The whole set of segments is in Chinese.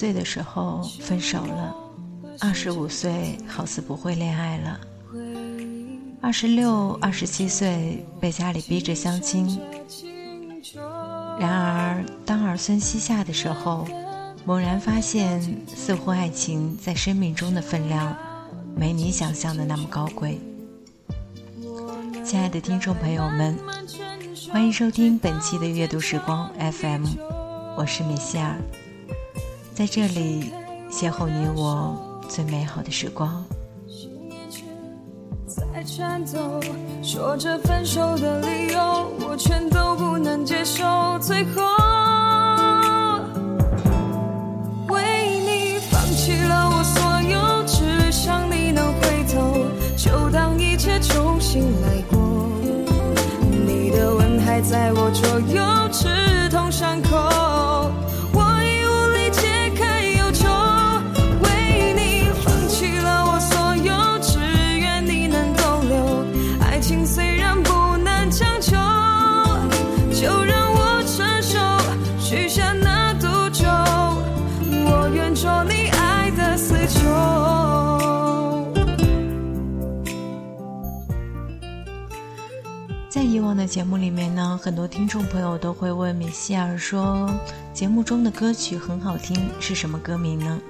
岁的时候分手了，二十五岁好似不会恋爱了，二十六、二十七岁被家里逼着相亲。然而，当儿孙膝下的时候，猛然发现，似乎爱情在生命中的分量，没你想象的那么高贵。亲爱的听众朋友们，欢迎收听本期的阅读时光 FM，我是米歇尔，在这里邂逅你我最美好的时光。在颤抖，说着分手的理由，我全都不能接受。最后，节目里面呢，很多听众朋友都会问米歇尔说，节目中的歌曲很好听，是什么歌名呢？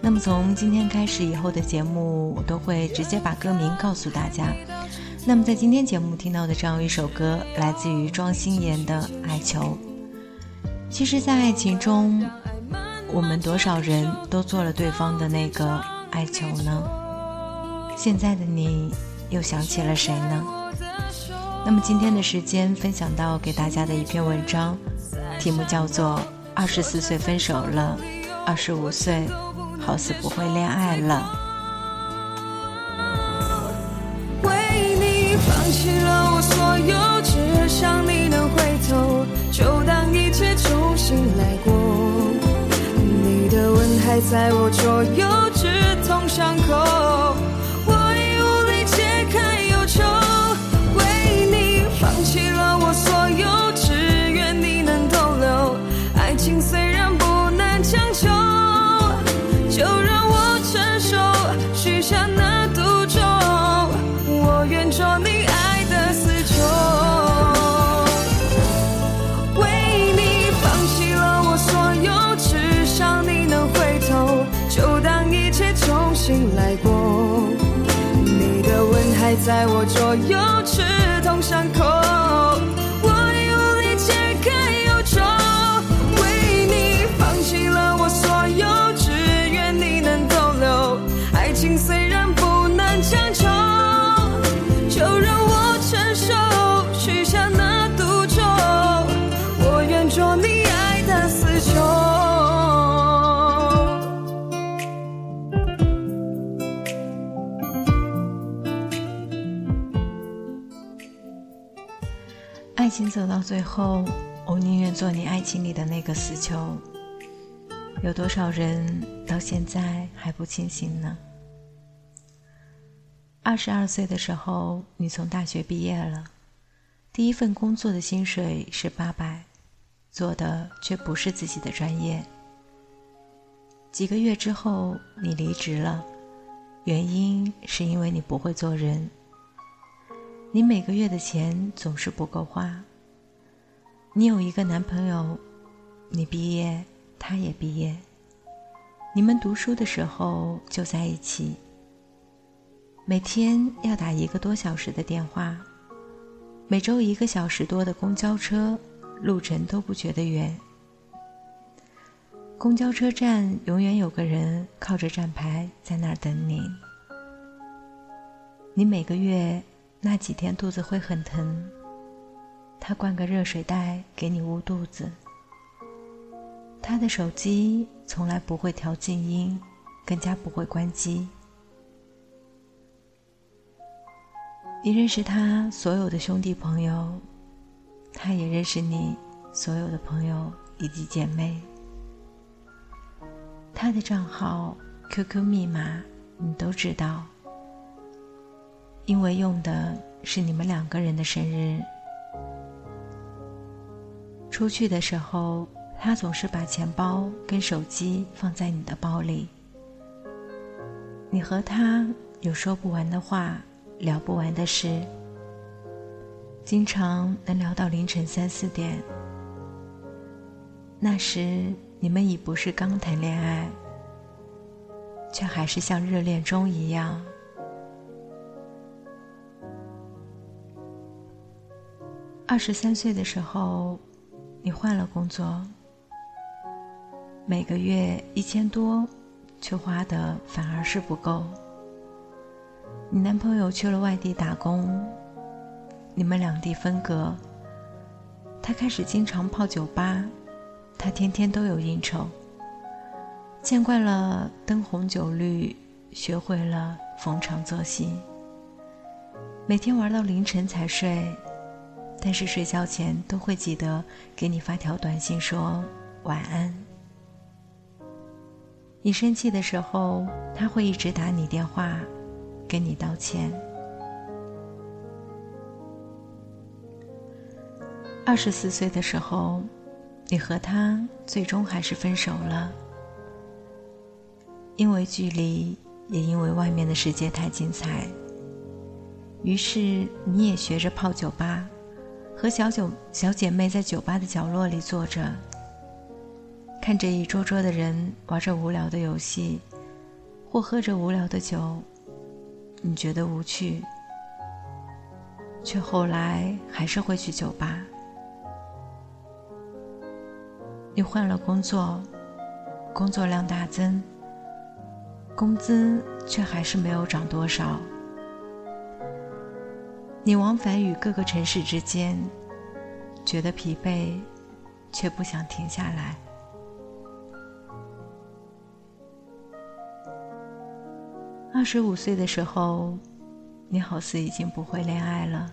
那么从今天开始以后的节目，我都会直接把歌名告诉大家。那么在今天节目听到的这样一首歌，来自于庄心妍的《爱球》。其实，在爱情中，我们多少人都做了对方的那个爱球呢？现在的你，又想起了谁呢？那么今天的时间分享到给大家的一篇文章，题目叫做《二十四岁分手了，二十五岁好似不会恋爱了》。为你放弃了我所有，只想你能回头，就当一切重新来过。你的吻还在我左右，刺痛伤口。下那赌咒。我愿做你爱的死囚，为你放弃了我所有，只想你能回头，就当一切重新来过。你的吻还在我左右，爱情走到最后，我宁愿做你爱情里的那个死囚。有多少人到现在还不清醒呢？二十二岁的时候，你从大学毕业了，第一份工作的薪水是八百，做的却不是自己的专业。几个月之后，你离职了，原因是因为你不会做人。你每个月的钱总是不够花。你有一个男朋友，你毕业，他也毕业。你们读书的时候就在一起，每天要打一个多小时的电话，每周一个小时多的公交车，路程都不觉得远。公交车站永远有个人靠着站牌在那儿等你。你每个月那几天肚子会很疼，他灌个热水袋给你捂肚子。他的手机从来不会调静音，更加不会关机。你认识他所有的兄弟朋友，他也认识你所有的朋友以及姐妹。他的账号、QQ 密码你都知道，因为用的是你们两个人的生日。出去的时候，他总是把钱包跟手机放在你的包里。你和他有说不完的话，聊不完的事，经常能聊到凌晨三四点。那时你们已不是刚谈恋爱，却还是像热恋中一样。二十三岁的时候，你换了工作，每个月一千多，却花的反而是不够。你男朋友去了外地打工，你们两地分隔，他开始经常泡酒吧，他天天都有应酬。见惯了灯红酒绿，学会了逢场作戏，每天玩到凌晨才睡。但是睡觉前都会记得给你发条短信说晚安。你生气的时候，他会一直打你电话，跟你道歉。二十四岁的时候，你和他最终还是分手了，因为距离，也因为外面的世界太精彩。于是你也学着泡酒吧。和小酒小姐妹在酒吧的角落里坐着，看着一桌桌的人玩着无聊的游戏，或喝着无聊的酒，你觉得无趣，却后来还是会去酒吧。你换了工作，工作量大增，工资却还是没有涨多少。你往返于各个城市之间，觉得疲惫，却不想停下来。二十五岁的时候，你好似已经不会恋爱了。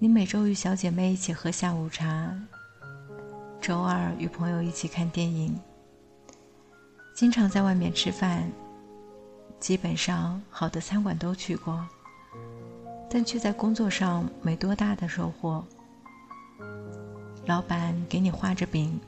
你每周与小姐妹一起喝下午茶，周二与朋友一起看电影，经常在外面吃饭，基本上好的餐馆都去过。但却在工作上没多大的收获。老板给你画着饼，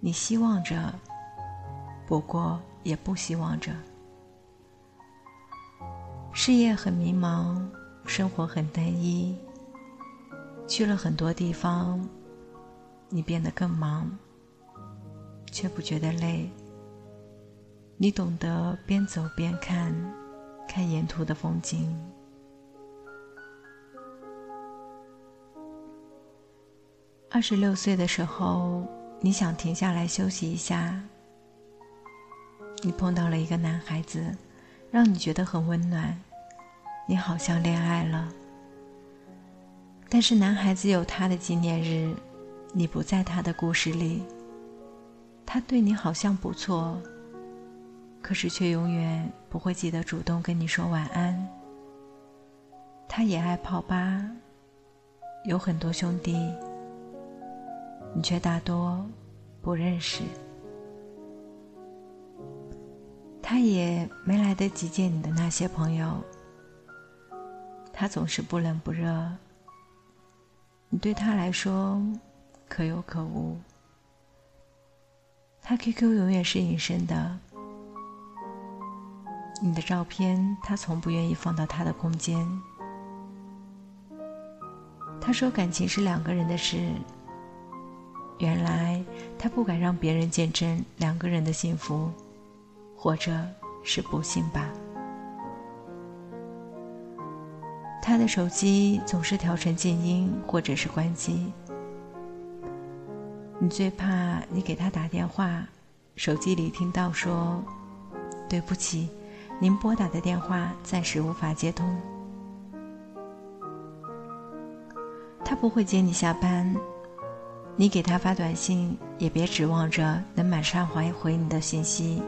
你希望着，不过也不希望着。事业很迷茫，生活很单一。去了很多地方，你变得更忙，却不觉得累。你懂得边走边看，看沿途的风景。二十六岁的时候，你想停下来休息一下。你碰到了一个男孩子，让你觉得很温暖，你好像恋爱了。但是男孩子有他的纪念日，你不在他的故事里。他对你好像不错，可是却永远不会记得主动跟你说晚安。他也爱泡吧，有很多兄弟。你却大多不认识，他也没来得及见你的那些朋友。他总是不冷不热，你对他来说可有可无。他 QQ 永远是隐身的，你的照片他从不愿意放到他的空间。他说感情是两个人的事。原来他不敢让别人见证两个人的幸福，或者是不幸吧。他的手机总是调成静音或者是关机。你最怕你给他打电话，手机里听到说：“对不起，您拨打的电话暂时无法接通。”他不会接你下班。你给他发短信，也别指望着能马上还回你的信息。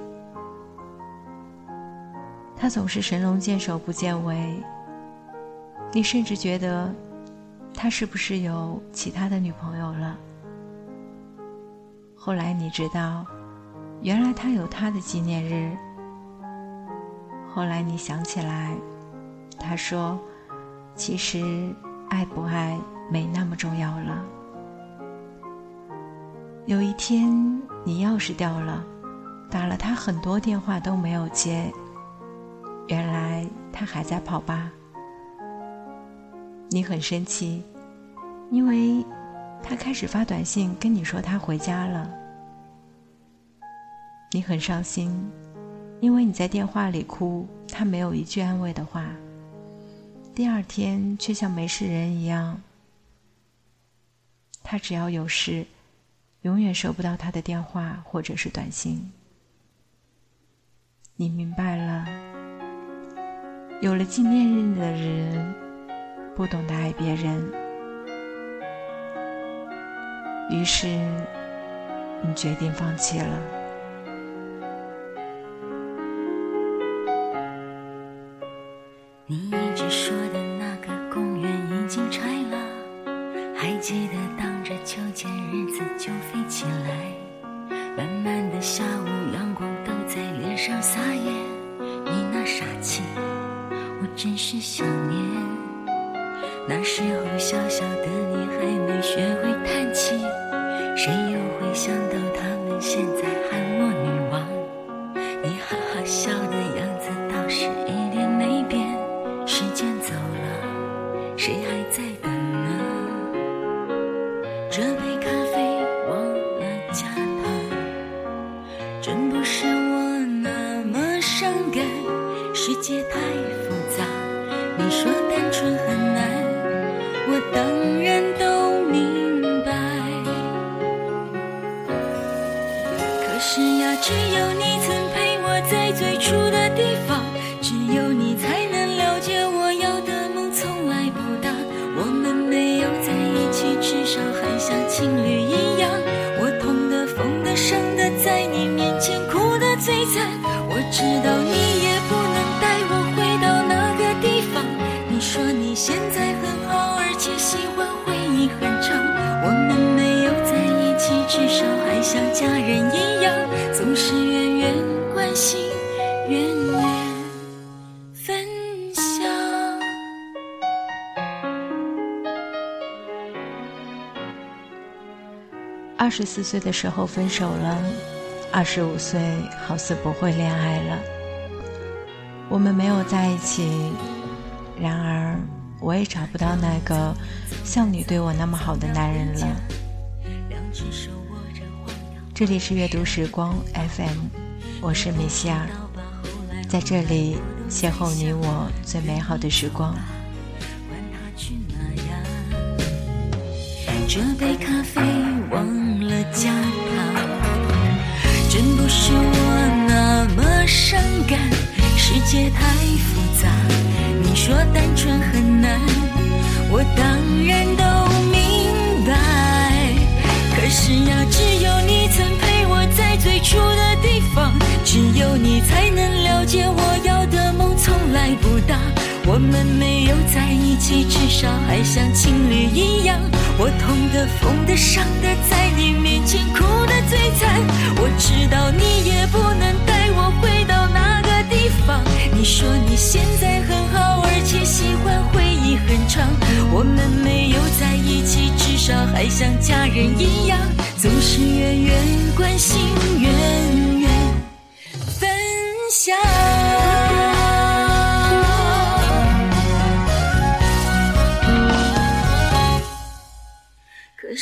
他总是神龙见首不见尾。你甚至觉得，他是不是有其他的女朋友了？后来你知道，原来他有他的纪念日。后来你想起来，他说：“其实，爱不爱没那么重要了。”有一天你钥匙掉了，打了他很多电话都没有接，原来他还在跑吧。你很生气，因为他开始发短信跟你说他回家了。你很伤心，因为你在电话里哭，他没有一句安慰的话。第二天却像没事人一样。他只要有事，永远收不到他的电话或者是短信。你明白了，有了纪念日的人。不懂得爱别人，于是你决定放弃了。二十四岁的时候分手了，二十五岁好似不会恋爱了。我们没有在一起，然而。我也找不到那个像你对我那么好的男人了。这里是阅读时光 FM，我是米歇尔，在这里邂逅你我最美好的时光。这杯咖啡忘的加糖，真不是我那么伤感，世界太复杂。你说单纯很难，我当然都明白。可是呀，只有你曾陪我在最初的地方，只有你才能了解我要的梦从来不大。我们没有在一起，至少还像情侣一样。我痛的、疯的、伤的，在你面前哭的最惨。我知道你也不能带我回到那个地方。你说你现在很好，而且喜欢回忆很长。我们没有在一起，至少还像家人一样，总是远远关心，远远分享。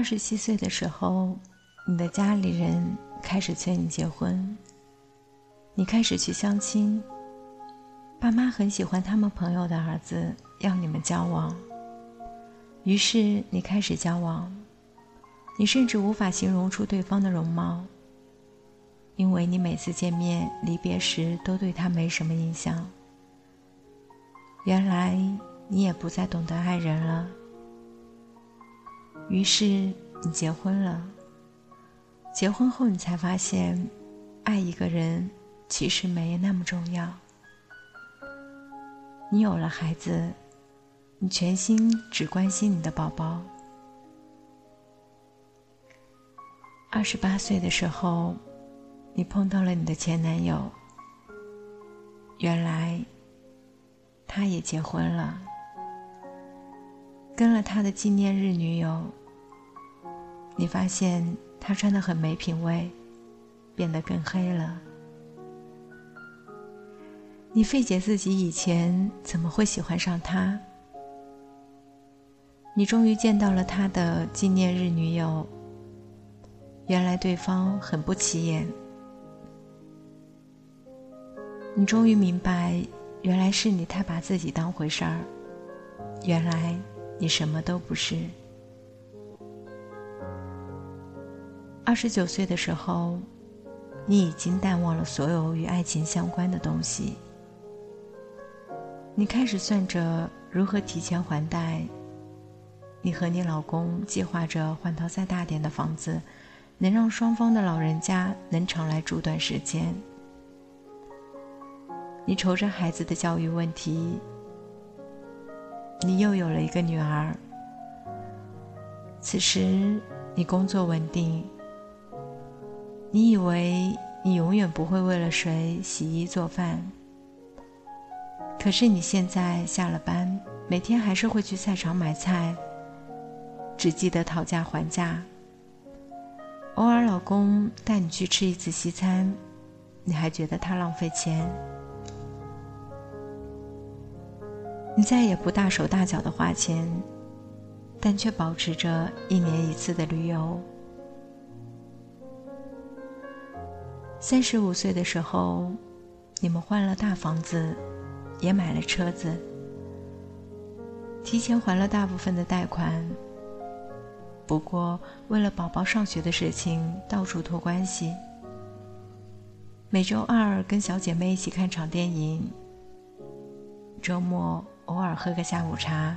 二十七岁的时候，你的家里人开始催你结婚，你开始去相亲。爸妈很喜欢他们朋友的儿子，要你们交往。于是你开始交往，你甚至无法形容出对方的容貌，因为你每次见面、离别时都对他没什么印象。原来你也不再懂得爱人了。于是你结婚了。结婚后，你才发现，爱一个人其实没那么重要。你有了孩子，你全心只关心你的宝宝。二十八岁的时候，你碰到了你的前男友。原来，他也结婚了，跟了他的纪念日女友。你发现他穿的很没品味，变得更黑了。你费解自己以前怎么会喜欢上他？你终于见到了他的纪念日女友。原来对方很不起眼。你终于明白，原来是你太把自己当回事儿。原来你什么都不是。二十九岁的时候，你已经淡忘了所有与爱情相关的东西。你开始算着如何提前还贷。你和你老公计划着换套再大点的房子，能让双方的老人家能常来住段时间。你愁着孩子的教育问题。你又有了一个女儿。此时你工作稳定。你以为你永远不会为了谁洗衣做饭。可是你现在下了班，每天还是会去菜场买菜，只记得讨价还价。偶尔老公带你去吃一次西餐，你还觉得他浪费钱。你再也不大手大脚的花钱，但却保持着一年一次的旅游。三十五岁的时候，你们换了大房子。也买了车子，提前还了大部分的贷款。不过，为了宝宝上学的事情，到处托关系。每周二跟小姐妹一起看场电影，周末偶尔喝个下午茶。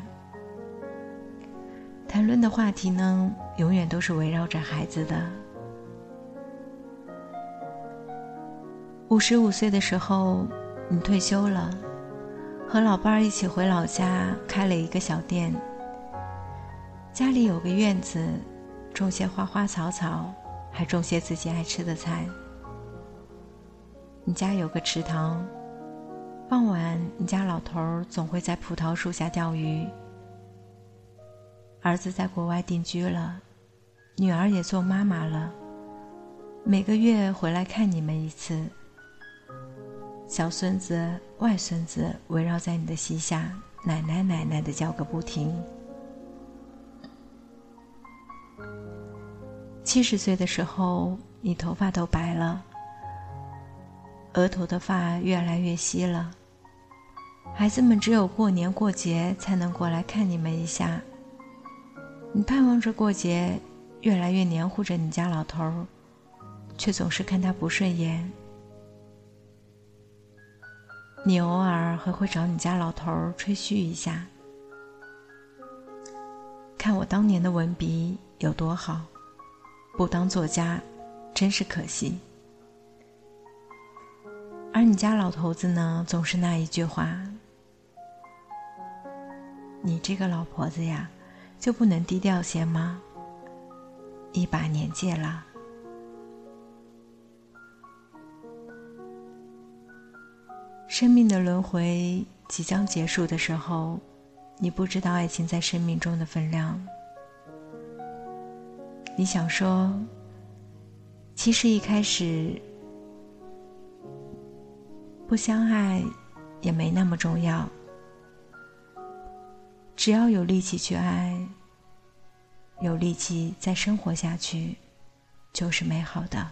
谈论的话题呢，永远都是围绕着孩子的。五十五岁的时候，你退休了。和老伴儿一起回老家开了一个小店。家里有个院子，种些花花草草，还种些自己爱吃的菜。你家有个池塘，傍晚你家老头儿总会在葡萄树下钓鱼。儿子在国外定居了，女儿也做妈妈了，每个月回来看你们一次。小孙子、外孙子围绕在你的膝下，奶奶奶奶的叫个不停。七十岁的时候，你头发都白了，额头的发越来越稀了。孩子们只有过年过节才能过来看你们一下。你盼望着过节，越来越黏糊着你家老头儿，却总是看他不顺眼。你偶尔还会找你家老头儿吹嘘一下，看我当年的文笔有多好，不当作家真是可惜。而你家老头子呢，总是那一句话：“你这个老婆子呀，就不能低调些吗？一把年纪了。”生命的轮回即将结束的时候，你不知道爱情在生命中的分量。你想说，其实一开始不相爱也没那么重要，只要有力气去爱，有力气再生活下去，就是美好的。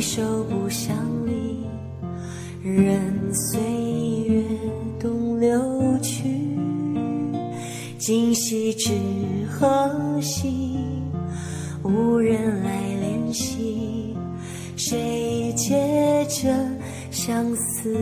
手不相离，任岁月东流去。今夕知何夕？无人来怜惜，谁解这相思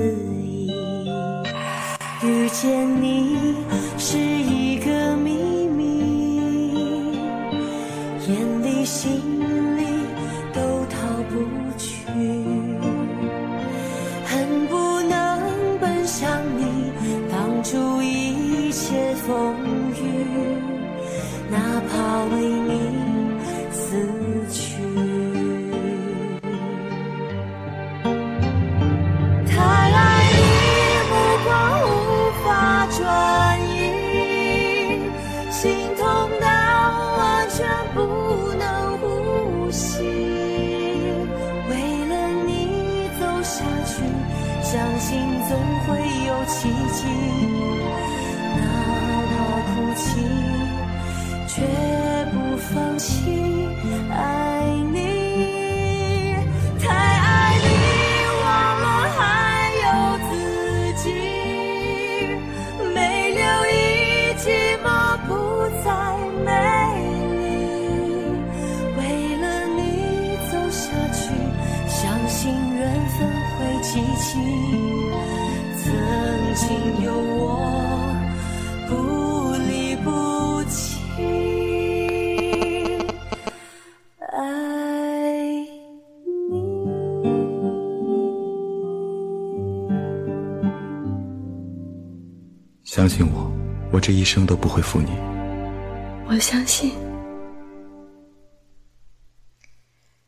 相信我，我这一生都不会负你。我相信。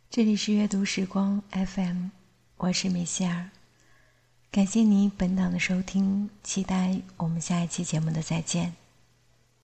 这里是阅读时光 FM，我是米歇尔，感谢你本档的收听，期待我们下一期节目的再见。